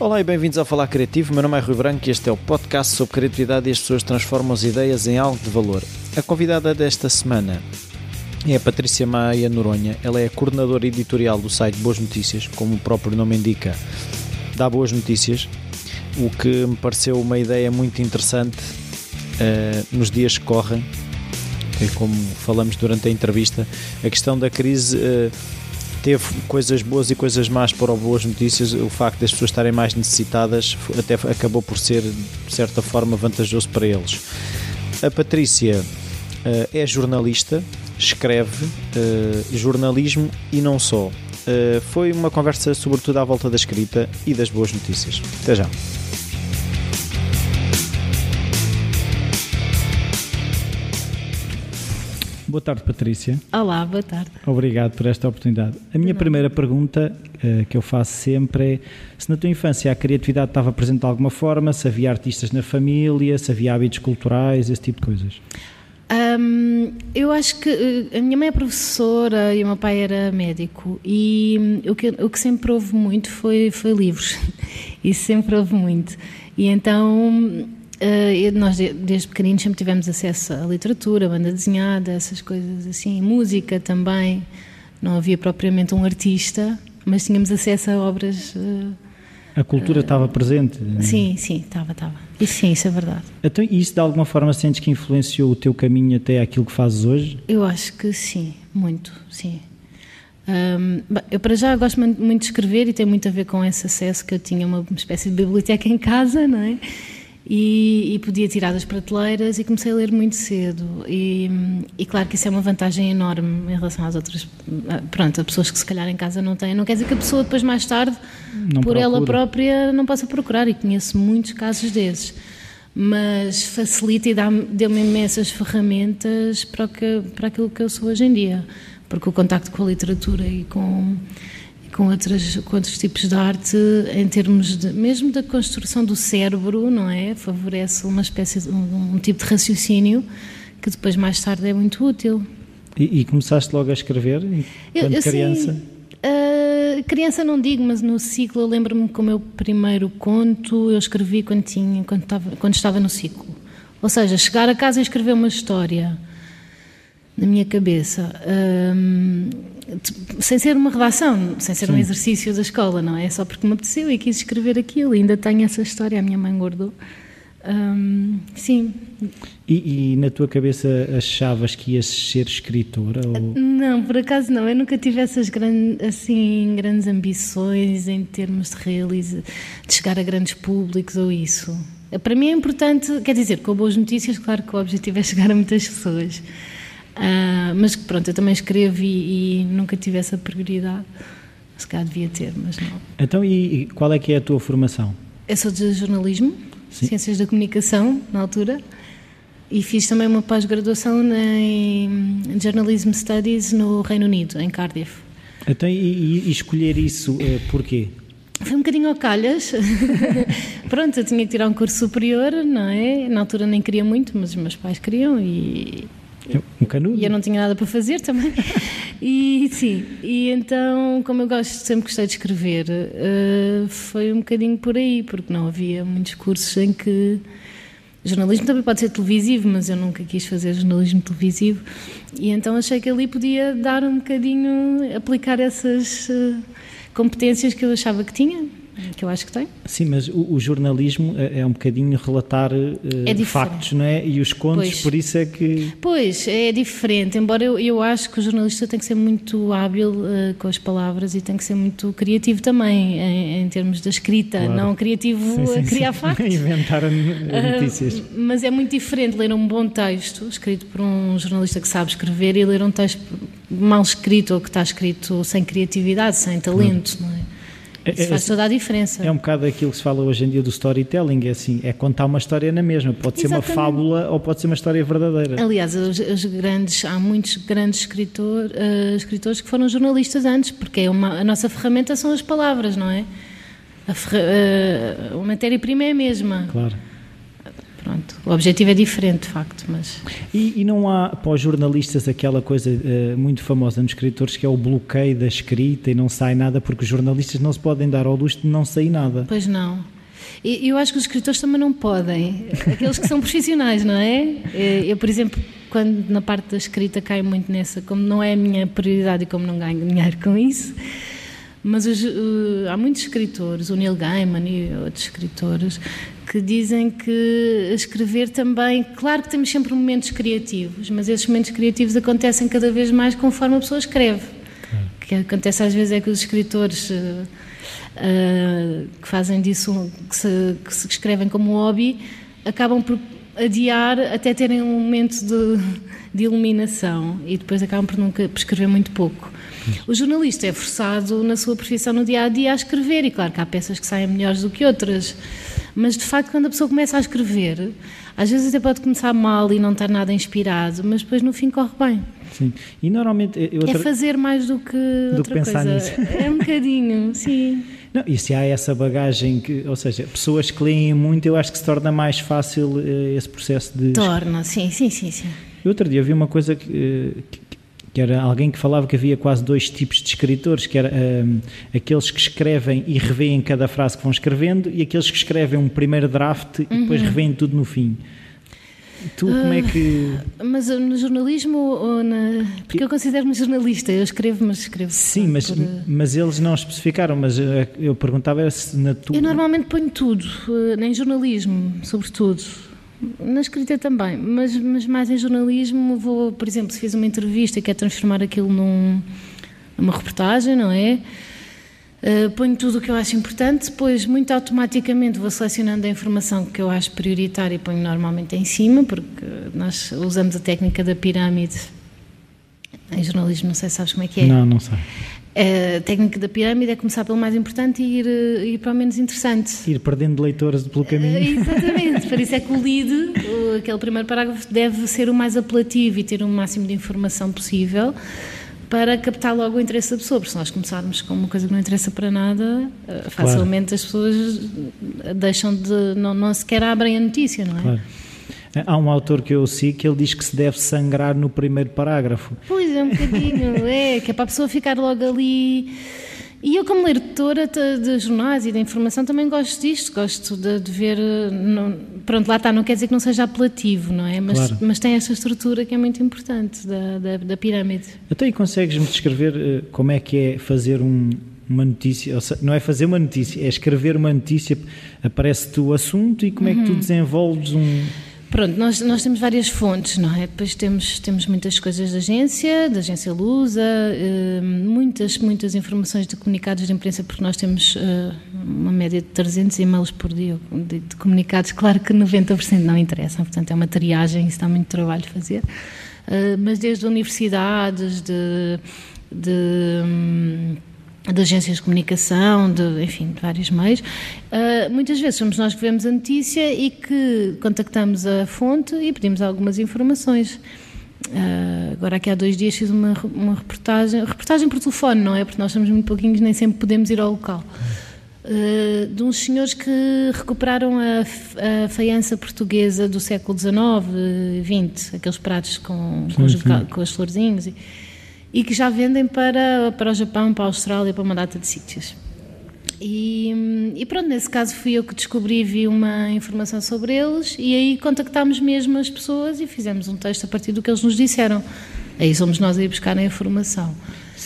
Olá e bem-vindos ao Falar Criativo. Meu nome é Rui Branco e este é o podcast sobre criatividade e as pessoas transformam as ideias em algo de valor. A convidada desta semana é a Patrícia Maia Noronha. Ela é a coordenadora editorial do site Boas Notícias, como o próprio nome indica, dá boas notícias, o que me pareceu uma ideia muito interessante uh, nos dias que correm. E como falamos durante a entrevista, a questão da crise. Uh, teve coisas boas e coisas más para Boas Notícias. O facto das pessoas estarem mais necessitadas até acabou por ser, de certa forma, vantajoso para eles. A Patrícia uh, é jornalista, escreve uh, jornalismo e não só. Uh, foi uma conversa, sobretudo, à volta da escrita e das boas notícias. Até já. Boa tarde, Patrícia. Olá, boa tarde. Obrigado por esta oportunidade. A minha primeira pergunta uh, que eu faço sempre é se na tua infância a criatividade estava presente de alguma forma, se havia artistas na família, se havia hábitos culturais, esse tipo de coisas. Um, eu acho que uh, a minha mãe é professora e o meu pai era médico e um, o, que, o que sempre houve muito foi, foi livros. Isso sempre houve muito. E então Uh, nós, desde pequeninos, sempre tivemos acesso à literatura, banda desenhada, essas coisas assim, música também. Não havia propriamente um artista, mas tínhamos acesso a obras. Uh, a cultura uh, estava presente? Sim, sim, estava, estava. E sim, isso é verdade. Então, e isso de alguma forma sentes que influenciou o teu caminho até aquilo que fazes hoje? Eu acho que sim, muito, sim. Um, bem, eu para já gosto muito de escrever e tem muito a ver com esse acesso que eu tinha uma espécie de biblioteca em casa, não é? E, e, podia tirar das prateleiras e comecei a ler muito cedo. E, e, claro que isso é uma vantagem enorme em relação às outras pronto, a pessoas que se calhar em casa não têm. Não quer dizer que a pessoa depois mais tarde não por procura. ela própria não possa procurar. E conheço muitos casos desses. Mas facilita e deu-me imensas ferramentas para, que, para aquilo que eu sou hoje em dia. Porque o contacto com a literatura e com com, outras, com outros tipos de arte, em termos de, mesmo da construção do cérebro, não é? Favorece uma espécie de um, um tipo de raciocínio que depois mais tarde é muito útil. E, e começaste logo a escrever quando eu, criança? Sim, uh, criança não digo, mas no ciclo eu lembro-me que o meu primeiro conto eu escrevi quando, tinha, quando, estava, quando estava no ciclo. Ou seja, chegar a casa e escrever uma história na minha cabeça. Um, sem ser uma redação, sem ser Sim. um exercício da escola, não é? Só porque me apeteceu e quis escrever aquilo, e ainda tenho essa história, a minha mãe guardou. Um, sim. E, e, na tua cabeça achavas que ias ser escritora? Ou... Não, por acaso não. Eu nunca tive essas grandes, assim, grandes ambições em termos de realizar, de chegar a grandes públicos ou isso. Para mim é importante, quer dizer, com boas notícias, claro que o objetivo é chegar a muitas pessoas. Uh, mas pronto, eu também escrevo e, e, nunca tive essa prioridade. Se calhar devia ter, mas não. Então, e, e qual é que é a tua formação? Eu sou de jornalismo, Sim. ciências da comunicação, na altura, e fiz também uma pós-graduação em Journalism Studies no Reino Unido, em Cardiff. Então, e, e escolher isso, eh, porquê? Foi um bocadinho ao calhas. Pronto, eu tinha que tirar um curso superior, não é? Na altura nem queria muito, mas os meus pais queriam e um canudo. E eu não tinha nada para fazer também. E sim, e então, como eu gosto, sempre gostei de escrever, uh, foi um bocadinho por aí, porque não havia muitos cursos em que. Jornalismo também pode ser televisivo, mas eu nunca quis fazer jornalismo televisivo. E então achei que ali podia dar um bocadinho, aplicar essas uh, competências que eu achava que tinha que eu acho que tem. Sim, mas o, o jornalismo é, é, um bocadinho relatar uh, é factos, não é? E os contos, pois. por isso é que. Pois, é diferente. Embora eu, eu acho que o jornalista tem que ser muito hábil uh, com as palavras e tem que ser muito criativo também, em, em termos da escrita, claro. não criativo sim, sim, a criar sim. factos. Inventar notícias. Uh, mas é muito diferente ler um bom texto escrito por um jornalista que sabe escrever e ler um texto mal escrito ou que está escrito sem criatividade, sem talento, não é? Isso é, faz toda a diferença. É um bocado aquilo que se fala hoje em dia do storytelling, é assim, é contar uma história na mesma, pode Exatamente. ser uma fábula ou pode ser uma história verdadeira. Aliás, os, os grandes, há muitos grandes escritor, uh, escritores que foram jornalistas antes, porque é uma, a nossa ferramenta são as palavras, não é? A, uh, a matéria-prima é a mesma. Claro. Pronto. O objetivo é diferente, de facto, mas... E, e não há para os jornalistas aquela coisa uh, muito famosa nos escritores que é o bloqueio da escrita e não sai nada porque os jornalistas não se podem dar ao luxo de não sair nada. Pois não. E eu acho que os escritores também não podem. Aqueles que são profissionais, não é? Eh, eu, por exemplo, quando na parte da escrita caio muito nessa, como não é a minha prioridade e como não ganho dinheiro com isso, mas os, uh, há muitos escritores, o Neil Gaiman e outros escritores, que dizem que escrever também, claro que temos sempre momentos criativos, mas esses momentos criativos acontecem cada vez mais conforme a pessoa escreve. Claro. O que acontece às vezes é que os escritores uh, uh, que fazem disso, que se, que se escrevem como hobby, acabam por adiar até terem um momento de, de iluminação e depois acabam por nunca por escrever muito pouco. O jornalista é forçado na sua profissão no dia a dia a escrever, e claro que há peças que saem melhores do que outras, mas de facto, quando a pessoa começa a escrever, às vezes até pode começar mal e não estar nada inspirado, mas depois no fim corre bem. Sim, e normalmente. Eh, outra... É fazer mais do que do outra que pensar coisa. Nisso. É um bocadinho, sim. Não, e se há essa bagagem, que, ou seja, pessoas que leem muito, eu acho que se torna mais fácil uh, esse processo de. Torna, sim, sim, sim. sim. Outro dia vi uma coisa que, uh, que que era alguém que falava que havia quase dois tipos de escritores, que era um, aqueles que escrevem e revêem cada frase que vão escrevendo e aqueles que escrevem um primeiro draft uhum. e depois uhum. revêem tudo no fim. Tu como é que. Uh, mas no jornalismo ou na. Porque eu considero-me jornalista, eu escrevo, mas escrevo. Sim, mas, por... mas eles não especificaram, mas eu perguntava se na tua. Eu normalmente ponho tudo, uh, em jornalismo, sobretudo na escrita também, mas, mas mais em jornalismo vou, por exemplo, se fiz uma entrevista e quero transformar aquilo num, numa reportagem, não é? Uh, ponho tudo o que eu acho importante, depois muito automaticamente vou selecionando a informação que eu acho prioritária e ponho normalmente em cima, porque nós usamos a técnica da pirâmide em jornalismo, não sei se sabes como é que é. Não, não sei. A técnica da pirâmide é começar pelo mais importante e ir, eh, ir para o menos interessante. Ir perdendo leitores pelo caminho. Uh, exatamente, por isso é que o lead, aquele primeiro parágrafo, deve ser o mais apelativo e ter o máximo de informação possível para captar logo o interesse da pessoa, porque se nós começarmos com uma coisa que não interessa para nada, eh, facilmente claro. as pessoas deixam de, não, não sequer abrem a notícia, não é? Claro. Há um autor que eu sigo que ele diz que se deve sangrar no primeiro parágrafo. Pois é, um bocadinho, é, que é para a pessoa ficar logo ali. E eu, como leitora de jornais e da informação, também gosto disto, gosto de, de ver. Não, pronto, lá está, não quer dizer que não seja apelativo, não é? Mas, claro. mas tem essa estrutura que é muito importante da, da, da pirâmide. Então, e consegues-me descrever eh, como é que é fazer um, uma notícia, seja, não é fazer uma notícia, é escrever uma notícia, aparece-te o assunto e como uhum. é que tu uhum. desenvolves um. Pronto, nós, nós temos várias fontes, não é? Depois temos, temos muitas coisas da agência, da agência Lusa, uh, muitas, muitas informações de comunicados de imprensa, porque nós temos uh, uma média de 300 e-mails por dia de, comunicados. Claro que 90% não interessam, portanto é uma triagem, isso dá muito trabalho fazer. Uh, mas desde universidades, de. de um, de agências de comunicação, de, enfim, de vários meios. Uh, muitas vezes somos nós que vemos a notícia e que contactamos a fonte e pedimos algumas informações. Uh, agora, aqui há dois dias fiz uma, uma reportagem, reportagem por telefone, não é? Porque nós somos muito pouquinhos, nem sempre podemos ir ao local. Uh, de uns senhores que recuperaram a, a faiança portuguesa do século XIX, XX, aqueles pratos com, com, os, com as florzinhos. E, e que já vendem para, para o Japão, para a Austrália, para uma data de sítios. E, e, pronto, nesse caso fui eu que descobri, vi uma informação sobre eles e aí contactámos mesmo as pessoas e fizemos um texto a partir do que eles nos disseram. Aí somos nós a ir buscar a informação.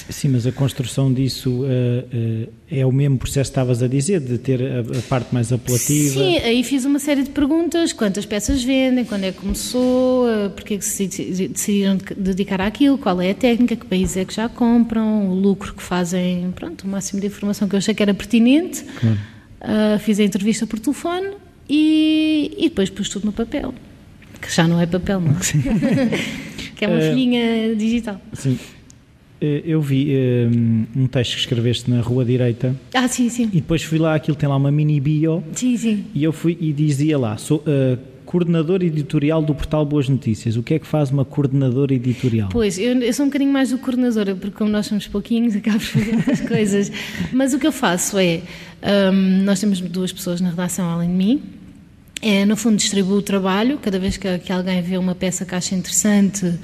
Sim, mas a construção disso uh, uh, é o mesmo processo que estavas a dizer, de ter a, a, parte mais apelativa? Sim, aí fiz uma série de perguntas, quantas peças vendem, quando é que começou, uh, porque é que se decidiram dedicar àquilo, qual é a técnica, que países é que já compram, o lucro que fazem, pronto, o máximo de informação que eu achei que era pertinente. Claro. Uh, fiz a entrevista por telefone e, e depois pus tudo no papel, que já não é papel, não que é uma folhinha digital. Sim. Eh, eu vi um, ehm, um, texto que escreveste na Rua Direita. Ah, sim, sim. E depois fui lá, aquilo tem lá uma mini bio. Sim, sim. E eu fui e dizia lá, sou uh, coordenador editorial do portal Boas Notícias. O que é que faz uma coordenadora editorial? Pois, eu, eu sou um bocadinho mais do coordenadora, porque como nós somos pouquinhos, acabo fazendo as coisas. Mas o que eu faço é, um, nós temos duas pessoas na redação além de mim, É, no fundo, distribuo o trabalho. Cada vez que, que, alguém vê uma peça que acha interessante,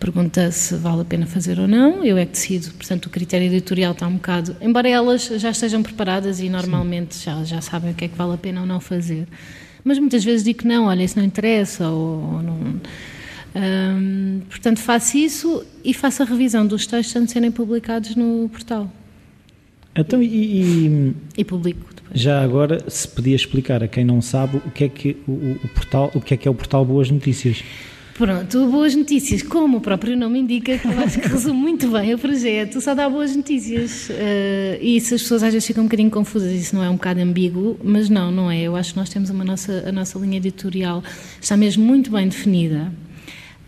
pergunta se vale a pena fazer ou não. Eu é que decido. Portanto, o critério editorial está um bocado. Embora elas já estejam preparadas e normalmente já, já sabem o que é que vale a pena ou não fazer. Mas muitas vezes digo não, olha, isso não interessa ou, ou não. Hum, portanto, faço isso e faço a revisão dos textos antes de serem publicados no portal. Então, e, e, e publico. Já agora, se podia explicar a quem não sabe o que é que o, o, portal, o que é que é o portal Boas Notícias. Pronto, Boas Notícias, como o próprio nome indica, que eu acho que resume muito bem o projeto, só dá boas notícias. Uh, e se as pessoas às vezes ficam um bocadinho confusas, isso não é um bocado ambíguo, mas não, não é. Eu acho que nós temos uma nossa, a nossa linha editorial, está mesmo muito bem definida.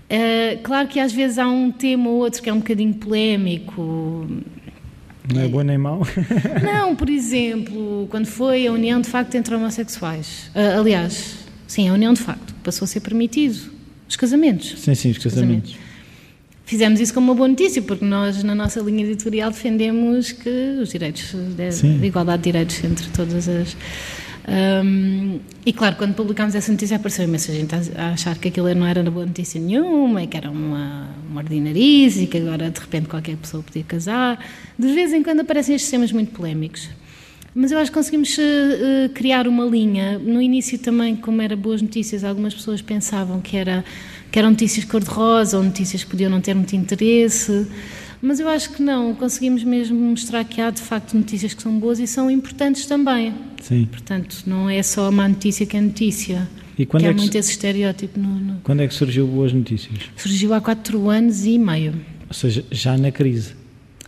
Uh, claro que às vezes há um tema ou outro que é um bocadinho polémico, não é bom nem mau? Não, por exemplo, quando foi a união de facto entre homossexuais. Uh, aliás, sim, a união de facto. Passou a ser permitido. Os casamentos. Sim, sim, os casamentos. casamentos. Fizemos isso como uma boa notícia, porque nós, na nossa linha editorial, defendemos que os direitos, de, de igualdade de direitos entre todas as um, e claro, quando publicámos essa notícia apareceu imensa gente a achar que aquilo não era boa notícia nenhuma e que era uma, uma ordinarice e que agora de repente qualquer pessoa podia casar. De vez em quando aparecem estes temas muito polémicos. Mas eu acho que conseguimos uh, criar uma linha. No início também, como era boas notícias, algumas pessoas pensavam que, era, que eram notícias cor-de-rosa ou notícias que podiam não ter muito interesse. Mas eu acho que não, conseguimos mesmo mostrar que há de facto notícias que são boas e são importantes também. Sim. Portanto, não é só a má notícia que é notícia. E quando que é há muito esse estereótipo. No, no... Quando é que surgiu Boas Notícias? Surgiu há quatro anos e meio. Ou seja, já na crise.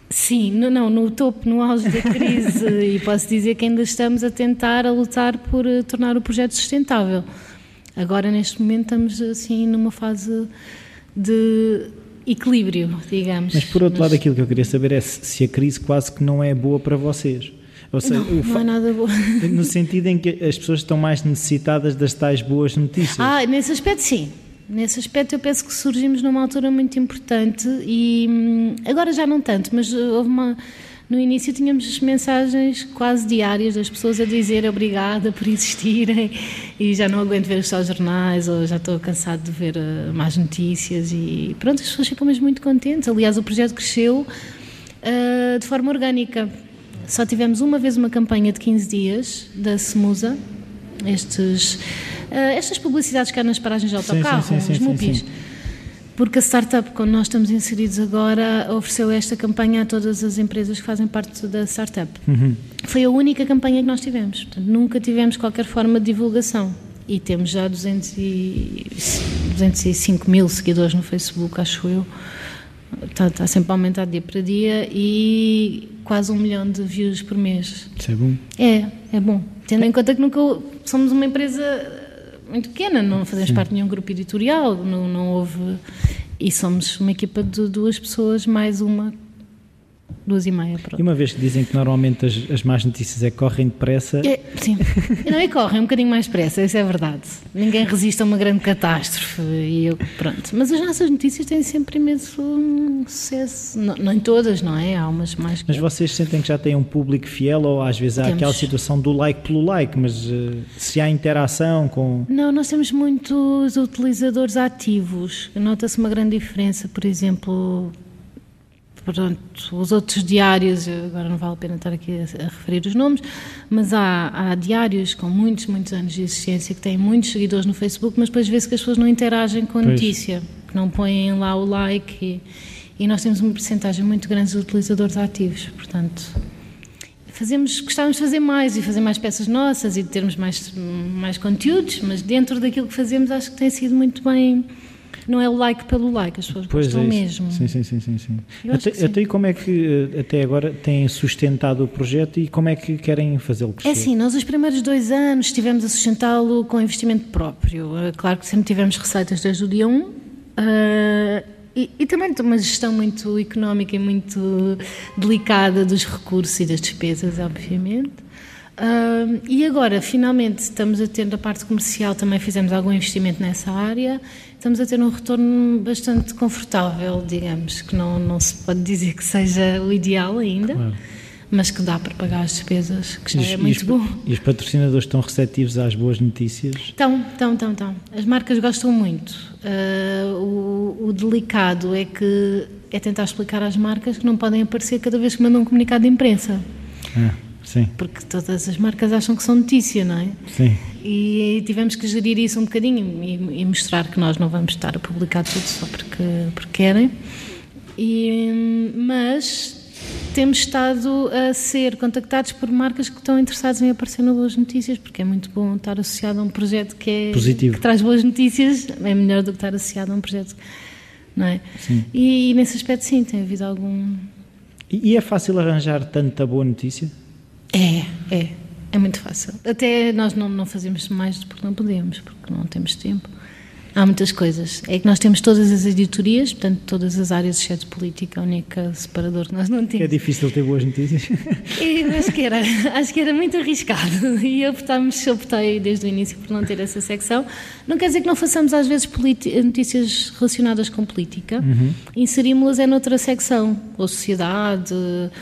Sim, no, não, no topo, no auge da crise. e posso dizer que ainda estamos a tentar, a lutar por uh, tornar o projeto sustentável. Agora, neste momento, estamos assim numa fase de equilíbrio, digamos. Mas por outro Mas... lado, aquilo que eu queria saber é se a crise quase que não é boa para vocês. Ou seja, não, não é nada boa. No sentido em que as pessoas estão mais necessitadas das tais boas notícias. Ah, nesse aspecto sim. Nesse aspecto eu penso que surgimos numa altura muito importante e hum, agora já não tanto, mas houve uma no início tínhamos mensagens quase diárias das pessoas a dizer obrigada por existirem e já não aguento ver os seus jornais ou já estou cansado de ver uh, más notícias e pronto, as pessoas ficam mesmo muito contentes. Aliás, o projeto cresceu uh, de forma orgânica. Só tivemos uma vez uma campanha de 15 dias da Semusa, estes, uh, estas publicidades que há nas paragens de autocarro, sim, sim, sim, os MUPIs porque a startup, quando nós estamos inseridos agora, ofereceu esta campanha a todas as empresas que fazem parte da startup. Uhum. Foi a única campanha que nós tivemos. Portanto, nunca tivemos qualquer forma de divulgação. E temos já 200 e, 205 mil seguidores no Facebook, acho eu. Está, está sempre a aumentar dia para dia e quase um milhão de views por mês. Isso é bom. É, é bom. Tendo em conta que nunca somos uma empresa muito pequena, não fazemos Sim. parte de nenhum grupo editorial, não, não houve. E somos uma equipa de duas pessoas, mais uma duas e meia. Pronto. E uma vez que dizem que normalmente as, as más notícias é que correm depressa. É, sim, não é correm um bocadinho mais depressa, isso é verdade. Ninguém resiste a uma grande catástrofe e eu, pronto. Mas as nossas notícias têm sempre imenso sucesso. Não, não em todas, não é? Há umas mais. Mas vocês sentem que já têm um público fiel ou às vezes há temos. aquela situação do like pelo like, mas uh, se há interação com. Não, nós temos muitos utilizadores ativos. Nota-se uma grande diferença, por exemplo pronto, os outros diários, agora não vale a pena estar aqui a, a referir os nomes, mas há, há, diários com muitos, muitos anos de existência que têm muitos seguidores no Facebook, mas depois vê-se que as pessoas não interagem com a pois. notícia, que não põem lá o like e, e nós temos uma porcentagem muito grande de utilizadores ativos, portanto fazemos, gostávamos de fazer mais e fazer mais peças nossas e de termos mais, mais conteúdos, mas dentro daquilo que fazemos acho que tem sido muito bem não é o like pelo like, as pessoas pois gostam é mesmo. Sim, sim, sim, sim. sim. Até, sim. até como é que eh, até agora têm sustentado o projeto e como é que querem fazê-lo crescer? É assim, nós os primeiros dois anos estivemos a sustentá-lo com investimento próprio. Eh, claro que sempre tivemos receitas desde o dia 1. Uh, eh, e, e, também uma gestão muito económica e muito delicada dos recursos e das despesas, obviamente. Uh, e agora, finalmente, estamos a ter da parte comercial, também fizemos algum investimento nessa área, estamos a ter um retorno bastante confortável, digamos, que não, não se pode dizer que seja o ideal ainda, claro. mas que dá para pagar as despesas, que já E é e muito os, bom. E os patrocinadores estão receptivos às boas notícias? Estão, estão, estão, estão. As marcas gostam muito. Ah, o, o delicado é que é tentar explicar às marcas que não podem aparecer cada vez que mandam um comunicado de imprensa, Ah, sim, porque todas as marcas acham que são notícia, não é? sim. E tivemos que gerir isso um bocadinho e, e mostrar que nós não vamos estar a publicar tudo só porque, porque querem. E, mas temos estado a ser contactados por marcas que estão interessadas em aparecer no Boas Notícias, porque é muito bom estar associado a um projeto que, é, Positivo. que traz boas notícias, é melhor do que estar associado a um projeto, não é? E, nesse aspecto, sim, tem havido algum. E, e é fácil arranjar tanta boa notícia? É, é. É muito fácil. Até nós não, não fazemos mais porque não podemos, porque não temos tempo. Há muitas coisas. É que nós temos todas as editorias, portanto, todas as áreas, exceto política, a única separador que nós não É temos. difícil ter boas notícias? Eu acho que era, acho que era muito arriscado e optámos, optei desde o início por não ter essa secção. Não quer dizer que não façamos às vezes notícias relacionadas com política, Uhum. inserimos-las é noutra secção, ou sociedade,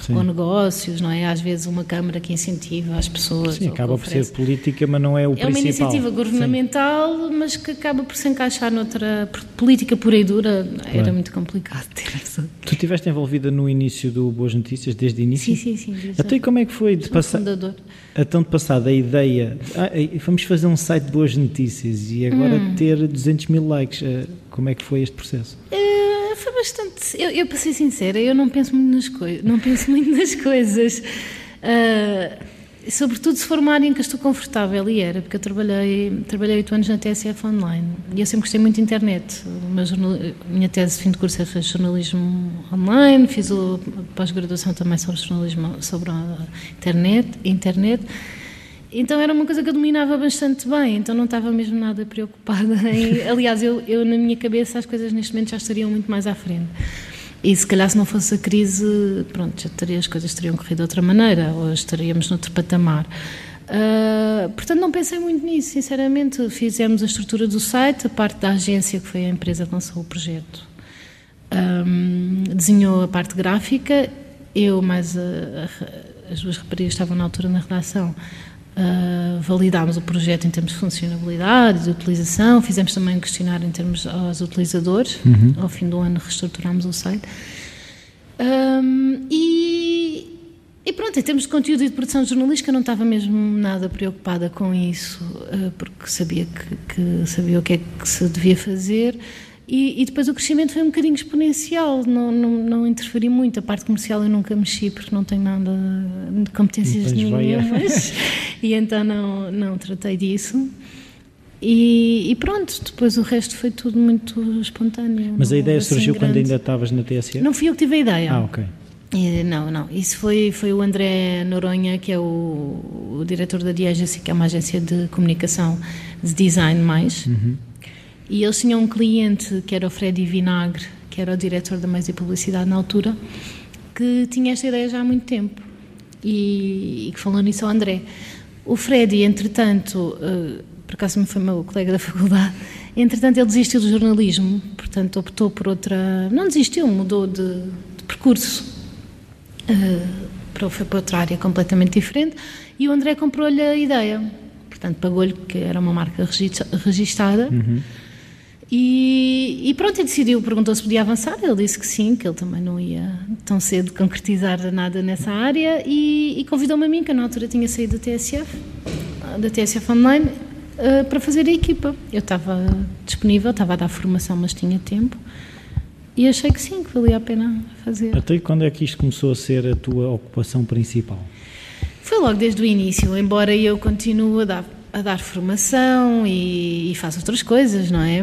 Sim. ou negócios, não é? Às vezes uma Câmara que incentiva as pessoas. Sim, acaba por ser política, mas não é o É principal. uma iniciativa Sim. governamental, mas que acaba por se encaixar noutra porque política pura e dura. Era Claro. muito complicado ter essa. Tu estiveste envolvida no início do Boas Notícias, desde o início? Sim, sim, sim. Até a- como é que foi de sou passar, fundador. então de passar da ideia, ah, vamos fazer um site de boas notícias e agora Hum. ter 200 mil likes, ah, como é que foi este processo? Eh, foi bastante. Eu, eu para ser sincera, eu não penso muito nas coisas. Não penso muito nas coisas. Eh, sobretudo se for uma área em que estou confortável e era, porque eu trabalhei, trabalhei 8 anos na TSF Online e eu sempre gostei muito de internet. A minha tese de fim de curso é fazer jornalismo online, fiz a pós-graduação também sobre jornalismo sobre a internet, internet. Então era uma coisa que eu dominava bastante bem, então não estava mesmo nada preocupada. Em, aliás, eu, eu na minha cabeça as coisas neste momento já estariam muito mais à frente. E se calhar se não fosse a crise, pronto, já teria, as coisas teriam corrido de outra maneira, ou estaríamos noutro patamar. Ah, portanto, não pensei muito nisso, sinceramente. Fizemos a estrutura do site, a parte da agência, que foi a empresa que lançou o projeto, Ahm, desenhou a parte gráfica, eu mais a- a- as duas raparigas estavam na altura na redação. ah, validámos o projeto em termos de funcionalidade, de utilização, fizemos também um questionário em termos aos utilizadores. Ao fim do ano reestruturámos o site. Ahm, e, e pronto, em termos de conteúdo e de produção jornalística, não estava mesmo nada preocupada com isso, ah, porque sabia que, que sabia o que é que se devia fazer. E, e depois o crescimento foi um bocadinho exponencial, não, não, não interferi muito. A parte comercial eu nunca mexi porque não tenho nada de competências veia. nenhumas. e então não, não tratei disso. E, e pronto, depois o resto foi tudo muito espontâneo. Mas a ideia assim surgiu quando grande- ainda estavas na TSF? Não fui eu que tive a ideia. Ah, ok. Não, não. Isso foi, foi o André Noronha, que é o, o diretor da Diagency, que é uma agência de comunicação de design mais. E eles tinham um cliente, que era o Freddy Vinagre, que era o diretor da Mais e Publicidade na altura, que tinha esta ideia já há muito tempo. E, e que falou nisso ao André. O Freddy, entretanto, eh, por acaso me foi meu colega da faculdade, entretanto ele desistiu do jornalismo, portanto optou por outra... Não desistiu, mudou de, de percurso. Uh, para- foi para outra área completamente diferente e o André comprou-lhe a ideia. Portanto, pagou-lhe, que era uma marca regista- registada. E, e pronto, ele decidiu, perguntou se podia avançar. Ele disse que sim, que ele também não ia tão cedo concretizar nada nessa área. E, e convidou-me a mim, que na altura tinha saído da TSF, da TSF Online, uh, para fazer a equipa. Eu estava disponível, estava a dar formação, mas tinha tempo. E achei que sim, que valia a pena fazer. Até quando é que isto começou a ser a tua ocupação principal? Foi logo desde o início, embora eu continue a dar, a dar formação e, e faço outras coisas, não é?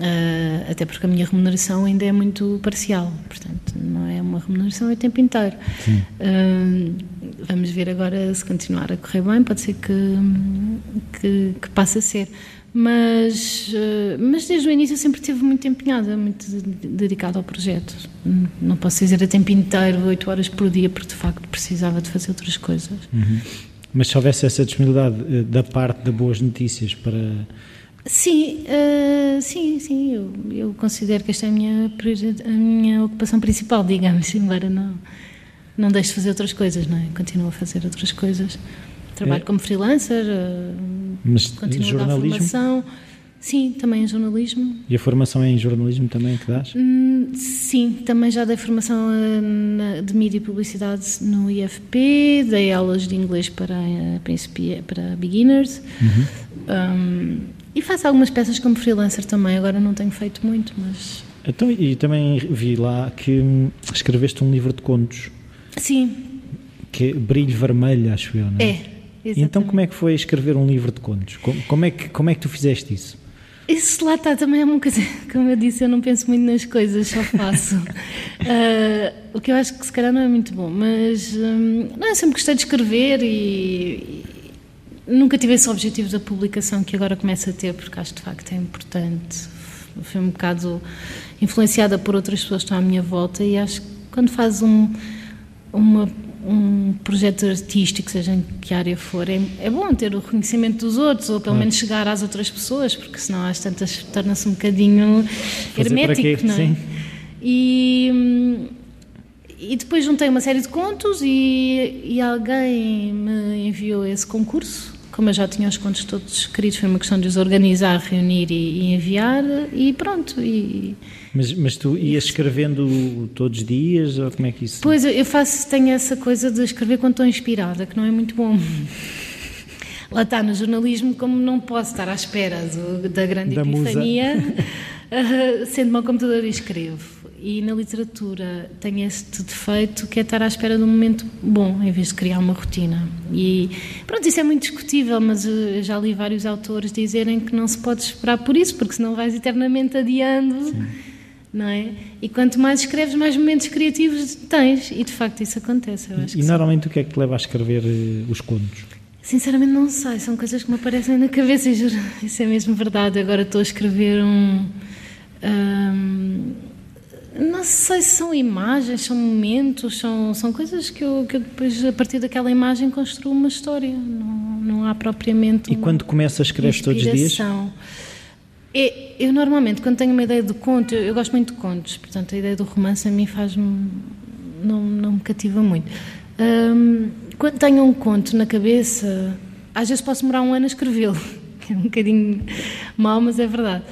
Ah, até porque a minha remuneração ainda é muito parcial, portanto, não é uma remuneração é o tempo inteiro. Ah, vamos ver agora se continuar a correr bem, pode ser que, que, que passe a ser. Mas, ah, mas desde o início eu sempre estive muito empenhada, muito de- dedicada ao projeto. Não posso dizer a tempo inteiro, oito horas por dia, porque de facto precisava de fazer outras coisas. Mas se houvesse essa disponibilidade eh, da parte de boas notícias para. Sim, eh, sim, sim, eu, eu considero que esta é a minha, a minha ocupação principal, digamos, embora não, não deixo de fazer outras coisas, não é? Continuo a fazer outras coisas. Trabalho é. como freelancer, uh, Mas continuo jornalismo? a dar formação. Sim, também em jornalismo. E a formação é em jornalismo também que dás? Hum, sim, também já dei formação uh, de mídia e publicidade no IFP, dei aulas de inglês para, uh, para beginners uhum. um, e faço algumas peças como freelancer também, agora não tenho feito muito, mas... Então, e também vi lá que hum, escreveste um livro de contos. Sim. Que é Brilho Vermelho, acho eu, não é? É, Exatamente. Então como é que foi escrever um livro de contos? Como, como, é, que, como é que tu fizeste isso? Isso lá está, também é uma coisa, como eu disse, eu não penso muito nas coisas, só faço. uh, o que eu acho que se calhar não é muito bom, mas um, não, eu sempre gostei de escrever e, e, nunca tive esse objetivo da publicação que agora começo a ter, porque acho de facto é importante. Fui um bocado influenciada por outras pessoas que estão à minha volta e acho que quando fazes um, uma um projeto artístico, seja em que área for, é, é bom ter o reconhecimento dos outros, ou pelo menos chegar às outras pessoas, porque senão às tantas torna-se um bocadinho Fazer hermético, não é? Sim. E, e depois juntei uma série de contos e, e alguém me enviou esse concurso como eu já tinha os contos todos escritos, foi uma questão de os organizar, reunir e, e enviar e pronto. E, mas, mas tu ias escrevendo todos os dias ou como é que isso? Pois, eu faço, tenho essa coisa de escrever quando estou inspirada, que não é muito bom. Lá está, no jornalismo, como não posso estar à espera do, da grande da epifania, uh, sendo meu computador e escrevo e na literatura tem este defeito que é estar à espera de um momento bom em vez de criar uma rotina. E pronto, isso é muito discutível, mas eu já li vários autores dizerem que não se pode esperar por isso, porque senão vais eternamente adiando. Sim. Não é? E quanto mais escreves, mais momentos criativos tens, e de facto isso acontece. e normalmente sim. o que é que te leva a escrever uh, os contos? Sinceramente não sei, são coisas que me aparecem na cabeça e juro, isso é mesmo verdade. Agora estou a escrever um, um não sei se são imagens, são momentos, são, são coisas que eu, que eu depois, a partir daquela imagem, construo uma história. Não, não há propriamente. E quando começa a escrever todos os dias? É, eu normalmente, quando tenho uma ideia de conto, eu, eu, gosto muito de contos, portanto a ideia do romance a mim faz-me. Não, não me cativa muito. Um, quando tenho um conto na cabeça, às vezes posso demorar um ano a escrevê-lo, que é um bocadinho mau, mas é verdade.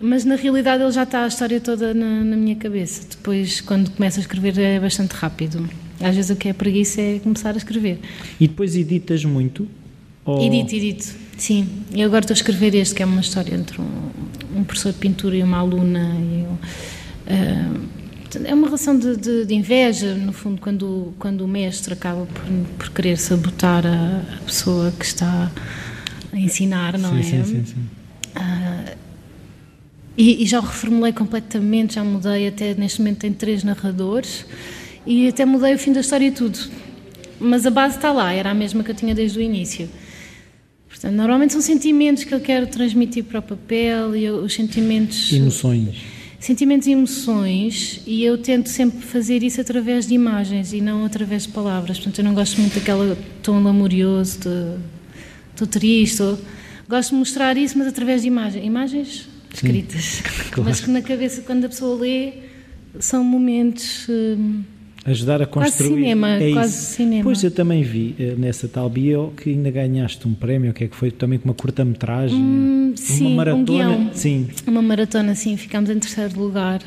Mas na realidade ele já está a história toda na, na, minha cabeça. Depois, quando começo a escrever, é bastante rápido. Às vezes o que é preguiça é começar a escrever. E depois editas muito? Ou... Edito, edito. Sim. E agora estou a escrever este, que é uma história entre um, um professor de pintura e uma aluna. E eu, uh, é uma relação de, de, de, inveja, no fundo, quando, quando o mestre acaba por, por querer sabotar a, a pessoa que está a ensinar, não sim, é? Sim, sim, sim. Uh, e, e já o reformulei completamente, já mudei, até neste momento tem três narradores e até mudei o fim da história e tudo. Mas a base está lá, era a mesma que eu tinha desde o início. Portanto, normalmente são sentimentos que eu quero transmitir para o papel e eu, os sentimentos. Emoções. Sentimentos e emoções, e eu tento sempre fazer isso através de imagens e não através de palavras. Portanto, eu não gosto muito daquele tom lamurioso de estou triste. Ou, gosto de mostrar isso, mas através de imagens. Imagens escritas, claro. mas que na cabeça, quando a pessoa lê, são momentos. Hum, Ajudar a construir. Quase cinema, é quase isso. cinema. Pois eu também vi eh, nessa tal bio que ainda ganhaste um prémio, que é que foi? Também com uma curta-metragem. Hum, sim, uma maratona. Um sim. Uma maratona, sim, ficámos em terceiro lugar.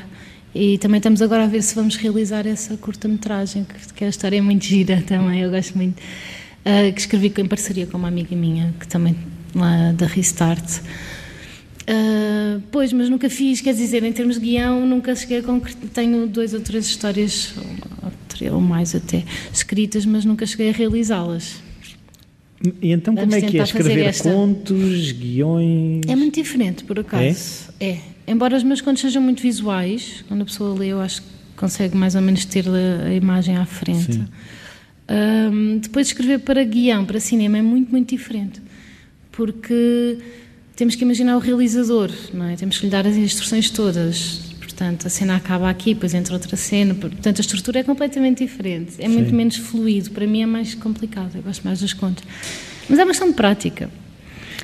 E também estamos agora a ver se vamos realizar essa curta-metragem, que, que a história é muito gira também, eu gosto muito. Uh, que escrevi em parceria com uma amiga minha, que também lá da Restart. Uh, pois, mas nunca fiz, quer dizer, em termos de guião, nunca cheguei a concretizar. Tenho duas ou três histórias, ou, ou mais até, escritas, mas nunca cheguei a realizá-las. E então Vamos como é que é escrever contos, guiões? É muito diferente, por acaso. É? é? Embora os meus contos sejam muito visuais, quando a pessoa lê, eu acho que consegue mais ou menos ter a imagem à frente. Um, depois escrever para guião, para cinema, é muito, muito diferente. Porque temos que imaginar o realizador, não é? Temos que lhe dar as instruções todas. Portanto, a cena acaba aqui, depois entra outra cena. Portanto, a estrutura é completamente diferente. É Sim. muito menos fluido. Para mim é mais complicado. Eu gosto mais dos contos. Mas é uma questão de prática.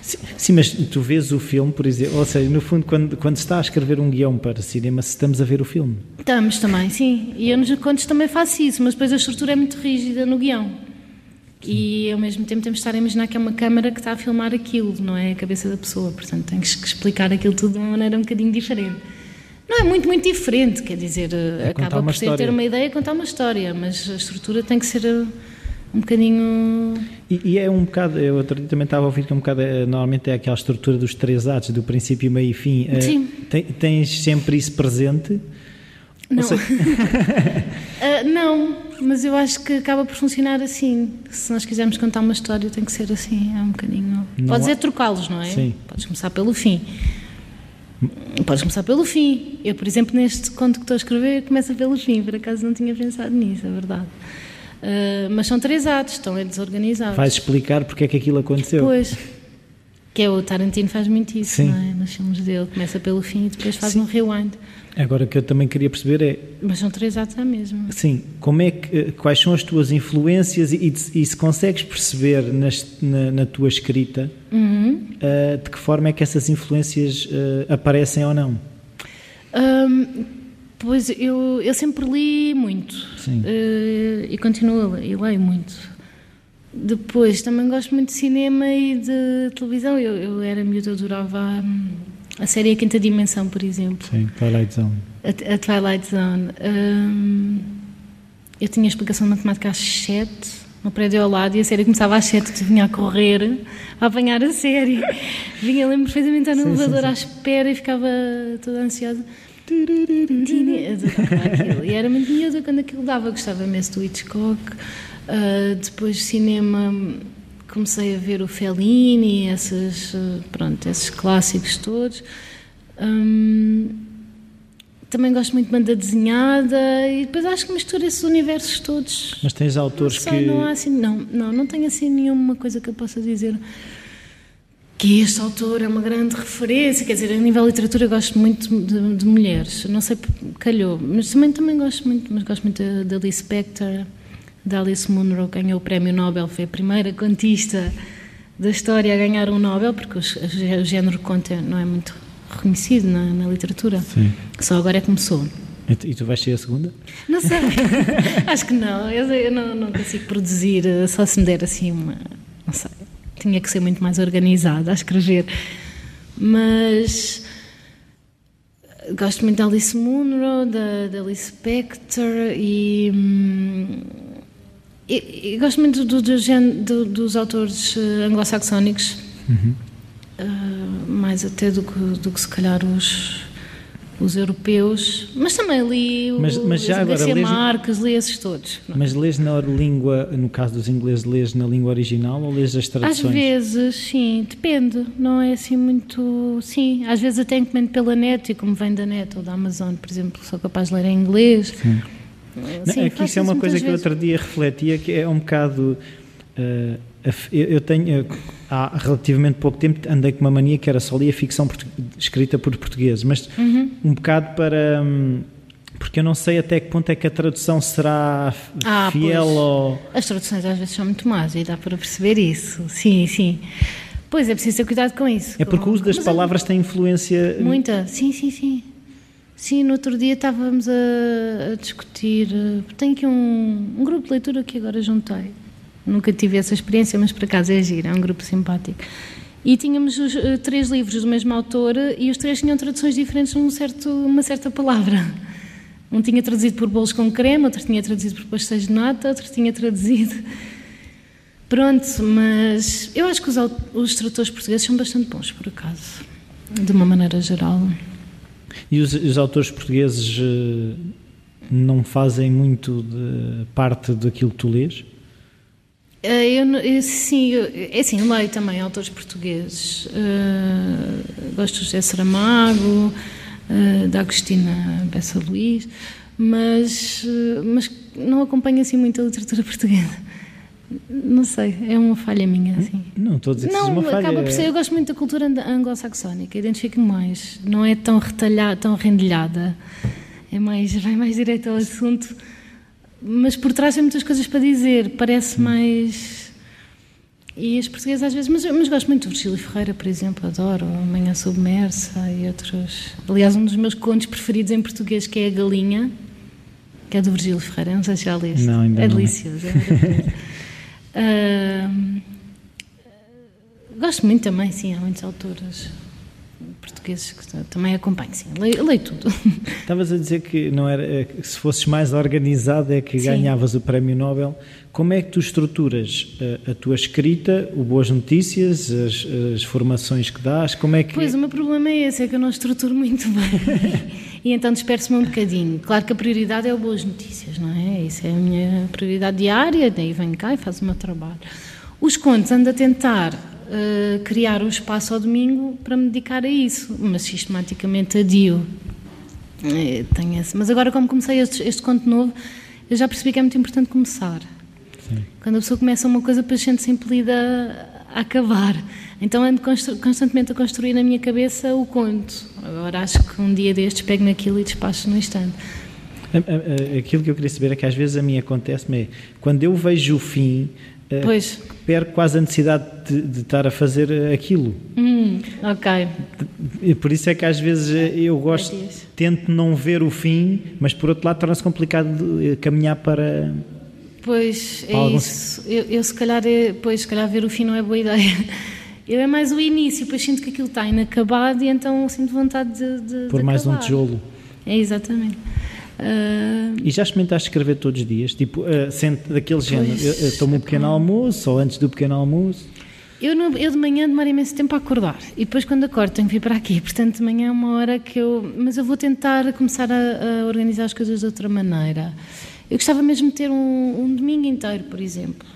Sim, mas tu vês o filme, por exemplo, ou seja, no fundo, quando, quando se está a escrever um guião para cinema, estamos a ver o filme. Estamos também, sim. E eu nos contos também faço isso, mas depois a estrutura é muito rígida no guião. E ao mesmo tempo temos de estar a imaginar que é uma câmara que está a filmar aquilo, não é a cabeça da pessoa. Portanto, tens que explicar aquilo tudo de uma maneira um bocadinho diferente. Não é muito, muito diferente, quer dizer, é acaba por ser ter uma ideia e contar uma história, mas a estrutura tem que ser uh, um bocadinho. E, e, é um bocado, eu também estava a ouvir que é um bocado, uh, normalmente é aquela estrutura dos três atos, do princípio, meio e fim. Sim. tens sempre isso presente? Não. uh, não, mas eu acho que acaba por funcionar assim. Se nós quisermos contar uma história, tem que ser assim, é um bocadinho. Não Podes há... é trocá-los, não é? Sim. Podes começar pelo fim. Podes começar pelo fim. Eu, por exemplo, neste conto que estou a escrever, começa pelo fim. Por acaso não tinha pensado nisso, é verdade. Uh, mas são três atos, estão é desorganizados. Vais explicar porque é que aquilo aconteceu. Pois. Que é o Tarantino faz muito isso, Sim. não é? Nos filmes dele, começa pelo fim e depois faz Sim. um rewind. Agora o que eu também queria perceber é. Mas são três atos à mesma. Sim, como é que, eh, quais são as tuas influências e, e, e se consegues perceber nas, na, na, tua escrita uhum. uh, de que forma é que essas influências uh, aparecem ou não? Um, pois eu, eu sempre li muito Sim. Uh, e continuo a ler, e leio muito. Depois também gosto muito de cinema e de televisão. Eu, eu era miúda, adorava. Hum, a série A Quinta Dimensão, por exemplo. Sim, Twilight Zone. A, a Twilight Zone. Um, eu tinha explicação de matemática às 7, no prédio ao lado, e a série começava às 7, eu vinha a correr a apanhar a série. Vinha, lembro perfeitamente, no elevador à espera e ficava toda ansiosa. E era muito miúda quando aquilo dava, gostava imenso do Hitchcock. Uh, depois cinema comecei a ver o Fellini, esses, eh, pronto, esses clássicos todos. Hum, também gosto muito de banda desenhada e depois acho que mistura esses universos todos. Mas tens autores não sei, que. Não, há assim, não, não, não tenho assim nenhuma coisa que eu possa dizer que este autor é uma grande referência. Quer dizer, a nível de literatura gosto muito de, de mulheres. Não sei, calhou. Mas também, também gosto muito, mas gosto muito da Alice Spector da Alice Munro ganhou o prémio Nobel, foi a primeira contista da história a ganhar um Nobel, porque o, género conta não é muito reconhecido na, na literatura. Sim. Só agora é que começou. E tu vais ser a segunda? Não sei, acho que não. Eu, eu não, não, consigo produzir, só se me der assim uma. Não sei. Tinha que ser muito mais organizada a escrever. Mas gosto muito da Alice Munro, da, da Alice Spector e. Hum, eu, eu gosto muito do, do, do, dos autores uh, anglo-saxónicos, uhum. uh, mais até do que, do que se calhar os, os europeus, mas também li mas, mas já agora, lês, Marques, li esses todos. Mas lês na língua, no caso dos ingleses, lês na língua original ou lês as traduções? Às vezes, sim, depende, não é assim muito, sim, às vezes até encomendo pela net e como vem da net ou da Amazon, por exemplo, sou capaz de ler em inglês. Sim. Sim, é que isso é uma coisa que eu outro dia refletia, que é um bocado. Uh, eu tenho, há relativamente pouco tempo, andei com uma mania que era só ler a ficção escrita por portugueses, mas uhum. um bocado para. Um, porque eu não sei até que ponto é que a tradução será ah, fiel pois. ou. As traduções às vezes são muito más e dá para perceber isso. Sim, sim. Pois é preciso ter cuidado com isso. É porque o uso das palavras tem influência. Muita, sim, sim, sim. Sim, no outro dia estávamos a, a discutir. Eh, tenho aqui um, um, grupo de leitura que agora juntei. Nunca tive essa experiência, mas por acaso é giro, é um grupo simpático. E tínhamos os, uh, três livros do mesmo autor e os três tinham traduções diferentes numa certo, uma certa palavra. Um tinha traduzido por bolos com creme, outro tinha traduzido por pastéis de nata, outro tinha traduzido. Pronto, mas eu acho que os, os tradutores portugueses são bastante bons, por acaso, de uma maneira geral. E os, os autores portugueses uh, não fazem muito de parte daquilo que tu lês? Eh, eu, eu, sim, eu, é assim, leio também autores portugueses. Uh, gosto de José Saramago, uh, da Agostina Bessa Luís, mas, mas não acompanho assim muito a literatura portuguesa. Não sei, é uma falha minha, assim. Não, estou a dizer que não, uma falha. acaba por ser, eu gosto muito da cultura anglo-saxónica, identifico-me mais. Não é tão retalhada, tão rendilhada. É mais, vai mais direto ao assunto. Mas por trás tem muitas coisas para dizer. Parece mais... E as portuguesas às vezes, mas, mas gosto muito do Virgílio Ferreira, por exemplo, adoro Manhã Submersa e outros. Aliás, um dos meus contos preferidos em português, que é A Galinha, que é do Virgílio Ferreira, não sei se já leste. Não, ainda é não delicioso. É uh, gosto muito também, sim, há muitos autores portugueses que também acompanho, sim, leio, leio tudo. Estavas a dizer que não era, eh, que se fosses mais organizado é que sim. ganhavas o Prémio Nobel. Como é que tu estruturas a, eh, a tua escrita, o Boas Notícias, as, as, formações que dás? Como é que... Pois, o meu problema é esse, é que eu não estruturo muito bem. e então disperso-me um bocadinho. Claro que a prioridade é o Boas Notícias, não é? Isso é a minha prioridade diária, daí venho cá e faço o meu trabalho. Os contos ando a tentar uh, criar um espaço ao domingo para me dedicar a isso, mas sistematicamente adio. É, tenho esse. Mas agora, como comecei este, este conto novo, eu já percebi que é muito importante começar. Sim. Quando a pessoa começa uma coisa, depois sente-se impelida a acabar. Então ando constantemente a construir na minha cabeça o conto. Agora acho que um dia destes pego naquilo e despacho no instante. Aquilo que eu queria saber é que às vezes a mim acontece-me é, quando eu vejo o fim, eh, pois. perco quase a necessidade de, de estar a fazer aquilo. Hum, ok. Por isso é que às vezes eh, eu gosto, é tento não ver o fim, mas por outro lado torna-se complicado eh, caminhar para. Pois, é isso. Eu, eu, se calhar, pois, se calhar ver o fim não é boa ideia. Eu é mais o início, depois sinto que aquilo está inacabado e então sinto vontade de. de por de mais um tijolo. É, exatamente. Uh, e já experimentaste escrever todos os dias? Tipo, uh, sente daquele género, eu, tomo um pequeno almoço ou antes do pequeno almoço? Eu, no, eu de manhã demoro imenso tempo a acordar e depois quando acordo tenho que vir para aqui, portanto de manhã é uma hora que eu... Mas eu vou tentar começar a, a organizar as coisas de outra maneira. Eu gostava mesmo de ter um, um, domingo inteiro, por exemplo.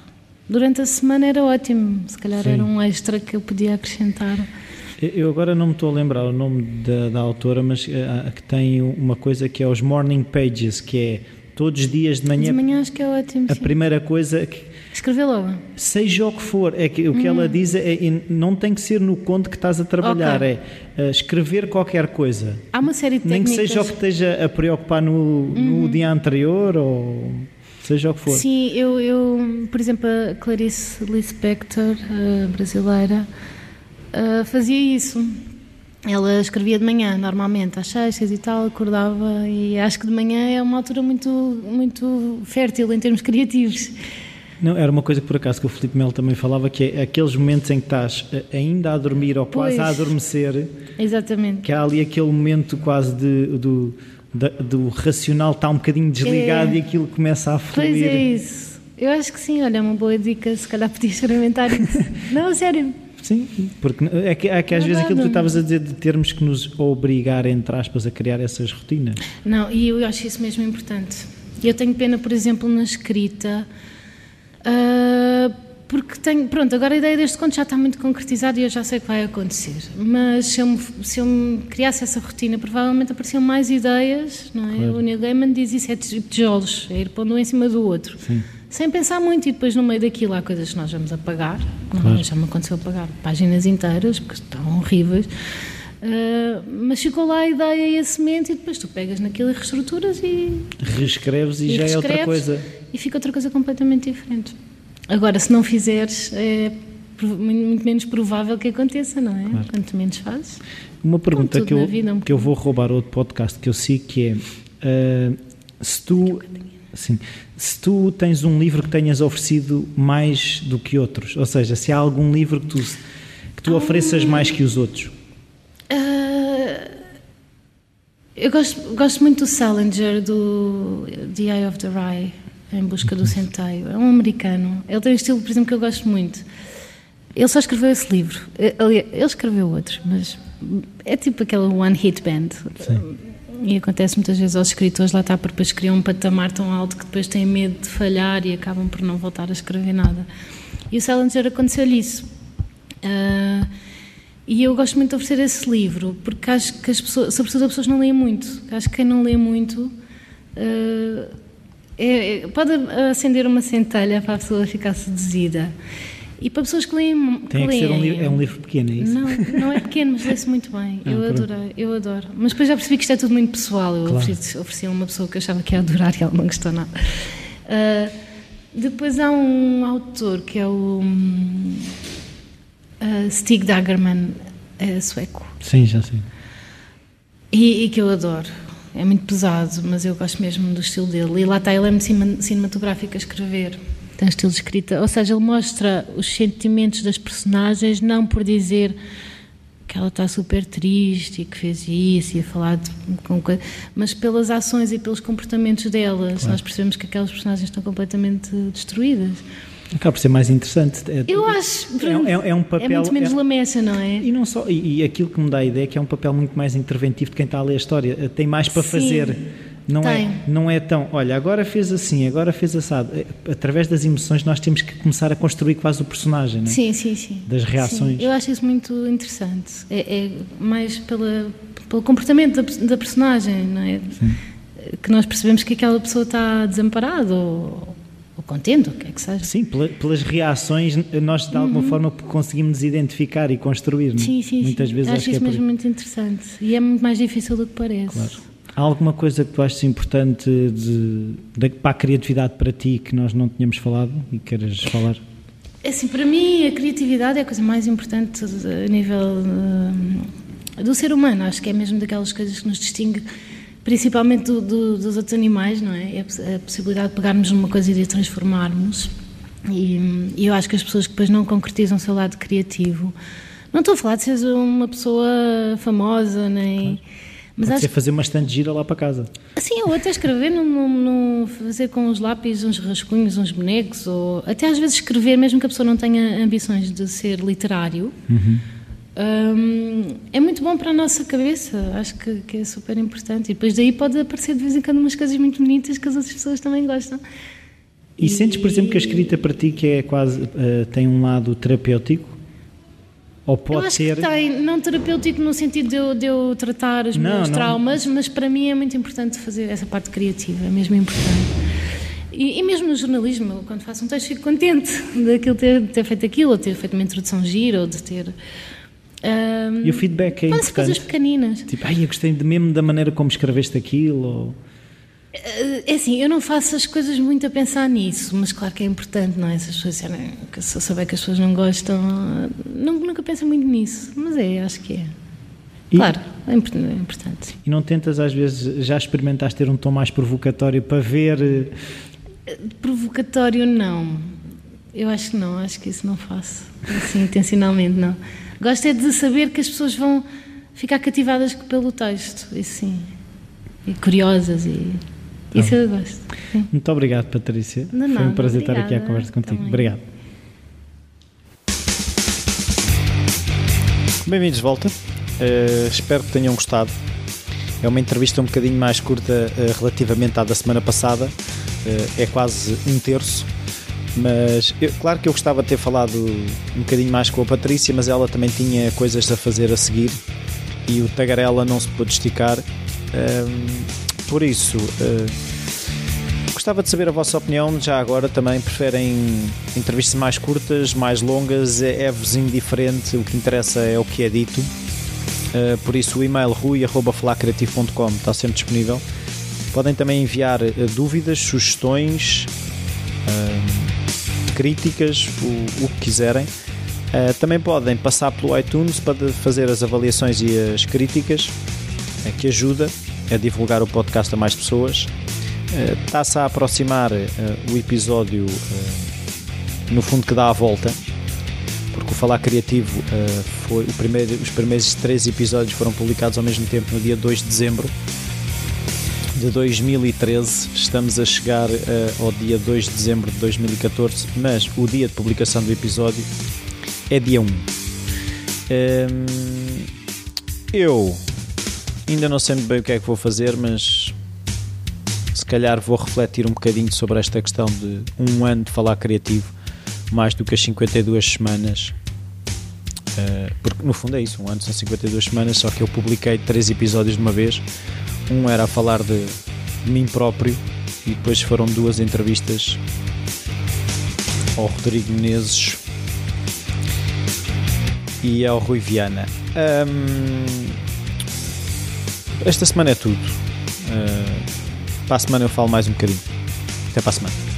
Durante a semana era ótimo, se calhar Sim. era um extra que eu podia acrescentar. Eu agora não me estou a lembrar o nome da, da autora, mas uh, que tem uma coisa que é os Morning Pages, que é todos os dias de manhã. De manhã acho que é ótimo. A sim. primeira coisa que. Escrever logo. Seja o que for, é que o que ela uhum. diz é, é, não tem que ser no conto que estás a trabalhar, okay. é uh, escrever qualquer coisa. Há uma série de Nem técnicas. que seja o que esteja a preocupar no, uhum. no dia anterior ou seja o que for. Sim, eu, eu por exemplo, a Clarice Lispector, brasileira, uh, fazia isso. Ela escrevia de manhã, normalmente, às seis, seis e tal, acordava e acho que de manhã é uma altura muito, muito fértil em termos criativos. Não, era uma coisa que por acaso que o Felipe Melo também falava, que é aqueles momentos em que estás ainda a dormir ou quase pois, a adormecer. Exatamente. Que há ali aquele momento quase de, do, do racional está um bocadinho desligado é. e aquilo começa a fluir. Pois é isso. Eu acho que sim, olha, é uma boa dica, se calhar podias experimentar isso. Não, sério. Sim, porque é que, é que às vezes aquilo que tu estavas a dizer de termos que nos obrigar, entre aspas, a criar essas rotinas. Não, e eu acho isso mesmo importante. Eu tenho pena, por exemplo, na escrita, uh, porque tenho, pronto, agora a ideia deste conto já está muito concretizada e eu já sei o que vai acontecer. Mas se eu, me, se eu me criasse essa rotina, provavelmente apareciam mais ideias, não é? Claro. O Neil Gaiman diz isso, é tijolos, é ir pondo um em cima do outro. Sim sem pensar muito e depois no meio daquilo há coisas que nós vamos apagar claro. já me aconteceu apagar páginas inteiras porque estão horríveis uh, mas ficou lá a ideia e a semente e depois tu pegas naquilo e reestruturas e reescreves e, e já é outra coisa e fica outra coisa completamente diferente agora se não fizeres é muito menos provável que aconteça, não é? Claro. Quanto menos fazes. Uma pergunta que eu, vida, um que eu vou roubar outro podcast que eu sigo que é uh, se tu Sim. Se tu tens um livro que tenhas oferecido mais do que outros, ou seja, se há algum livro que tu, que tu ofereças mais que os outros? Uh, eu gosto, gosto muito do Salinger, do The Eye of the Rye, Em Busca do Centeio. É um americano. Ele tem um estilo, por exemplo, que eu gosto muito. Ele só escreveu esse livro. Ele, ele escreveu outros, mas é tipo aquela one hit band. Sim e acontece muitas vezes aos escritores, lá está, porque depois criam um patamar tão alto que depois têm medo de falhar e acabam por não voltar a escrever nada. E o Salinger aconteceu-lhe isso. Uh, e eu gosto muito de oferecer esse livro, porque acho que as pessoas, sobretudo as pessoas não leem muito. Acho que quem não lê muito uh, é, é, pode acender uma centelha para a pessoa ficar seduzida. E para pessoas que leem. Tem que, que ser um livro, é um livro pequeno, é isso? Não, não é pequeno, mas lê-se muito bem. Ah, eu adoro, eu adoro. Mas depois já percebi que isto é tudo muito pessoal. Eu claro. ofereci, ofereci a uma pessoa que achava que ia adorar e ela não gostou nada. Uh, Depois há um autor que é o um, uh, Stig Dagerman, é sueco. Sim, já sei. E, e, que eu adoro. É muito pesado, mas eu gosto mesmo do estilo dele. E lá está, ele é muito cinematográfico a escrever. Tem um estilo de escrita. Ou seja, ele mostra os sentimentos das personagens, não por dizer que ela está super triste e que fez isso e a falar de, com coisa, mas pelas ações e pelos comportamentos delas, claro. nós percebemos que aquelas personagens estão completamente destruídas. Acaba por ser mais interessante. É, eu acho. É, é, é, um papel. É muito menos é, lamecha, não é? E não só. E, e, aquilo que me dá a ideia é que é um papel muito mais interventivo de quem está a ler a história. Tem mais para Sim. fazer não é, não é tão, olha, agora fez assim, agora fez assado. É, através das emoções nós temos que começar a construir quase o personagem, não é? Sim, sim, sim. Das reações. Sim. Eu acho isso muito interessante. É, é mais pela, pelo comportamento da, da, personagem, não é? Sim. Que nós percebemos que aquela pessoa está desamparada ou, ou contente, o que é que seja. Sim, pelas reações nós de alguma uhum. forma conseguimos identificar e construir. Sim, sim, Muitas sim. vezes acho, acho isso é mesmo muito interessante e é muito mais difícil do que parece. Claro. Há alguma coisa que tu achas importante de, de, para a criatividade para ti que nós não tínhamos falado e queres falar? É assim, para mim a criatividade é a coisa mais importante a nível uh, do ser humano. Acho que é mesmo daquelas coisas que nos distingue principalmente do, do, dos outros animais, não é? É a possibilidade de pegarmos numa coisa e de a transformarmos. E, e, eu acho que as pessoas que depois não concretizam o seu lado criativo, não estou a falar de seres uma pessoa famosa, nem. Claro mas acho... fazer uma estante gira lá para casa. Sim, ou até escrever, no, no, no, fazer com os lápis uns rascunhos, uns bonecos, ou até às vezes escrever, mesmo que a pessoa não tenha ambições de ser literário. Uhum. Um, é muito bom para a nossa cabeça, acho que, que, é super importante. E depois daí pode aparecer de vez em quando umas coisas muito bonitas que as outras pessoas também gostam. E, e... sentes, por exemplo, que a escrita para ti que é quase uh, tem um lado terapêutico? Ou pode eu acho ser. Que tem, não terapêutico no sentido de eu, de eu tratar os não, meus não. traumas, mas para mim é muito importante fazer essa parte criativa, é mesmo importante. E, e, mesmo no jornalismo, quando faço um texto, fico contente daquilo ter, ter feito aquilo, ou ter feito uma introdução gira, ou de ter. Um, e o feedback é importante. coisas pequeninas. Tipo, ai, eu gostei de mesmo da maneira como escreveste aquilo. Ou... É assim, eu não faço as coisas muito a pensar nisso, mas claro que é importante, não é? Se as pessoas se eu souber que as pessoas não gostam, não, nunca penso muito nisso, mas é, acho que é. E, claro, é importante. E não tentas, às vezes, já experimentaste ter um tom mais provocatório para ver. Eh, provocatório, não. Eu acho que não, acho que isso não faço, assim, intencionalmente, não. Gosto é de saber que as pessoas vão ficar cativadas pelo texto, isso sim. E curiosas e. Isso eu gosto. Sim. Muito obrigado, Patrícia. Não, não, Foi um prazer obrigada, estar aqui à conversa contigo. Também. Obrigado. Bem-vindos de volta. Uh, espero que tenham gostado. É uma entrevista um bocadinho mais curta uh, relativamente à da semana passada. Uh, é quase um terço. Mas eu, claro que eu gostava de ter falado um bocadinho mais com a Patrícia, mas ela também tinha coisas a fazer a seguir e o tagarela não se pôde esticar. Por isso, uh, gostava de saber a vossa opinião. Já agora também preferem entrevistas mais curtas, mais longas? É, é-vos indiferente? O que interessa é o que é dito. Uh, por isso, o e-mail rui.falacreativo.com está sempre disponível. Podem também enviar uh, dúvidas, sugestões, críticas, o, o, que quiserem. Uh, também podem passar pelo iTunes para fazer as avaliações e as críticas, que ajuda a divulgar o podcast a mais pessoas. Está-se a aproximar uh, o episódio, uh, no fundo, que dá a volta, porque o Falar Criativo foi o primeiro, os primeiros três episódios foram publicados ao mesmo tempo no dia 2 de dezembro de 2013. Estamos a chegar ao dia 2 de dezembro de 2014, mas o dia de publicação do episódio é dia 1. Um, ehm, eu Ainda não sei muito bem o que é que vou fazer, mas se calhar vou refletir um bocadinho sobre esta questão de um ano de falar criativo, mais do que as 52 semanas. Uh, porque no fundo é isso, um ano são 52 semanas, só que eu publiquei três episódios de uma vez. Um era a falar de, de mim próprio e depois foram duas entrevistas ao Rodrigo Menezes e ao Rui Viana. Um, esta semana é tudo. Uh, para a semana eu falo mais um bocadinho. Até para a semana.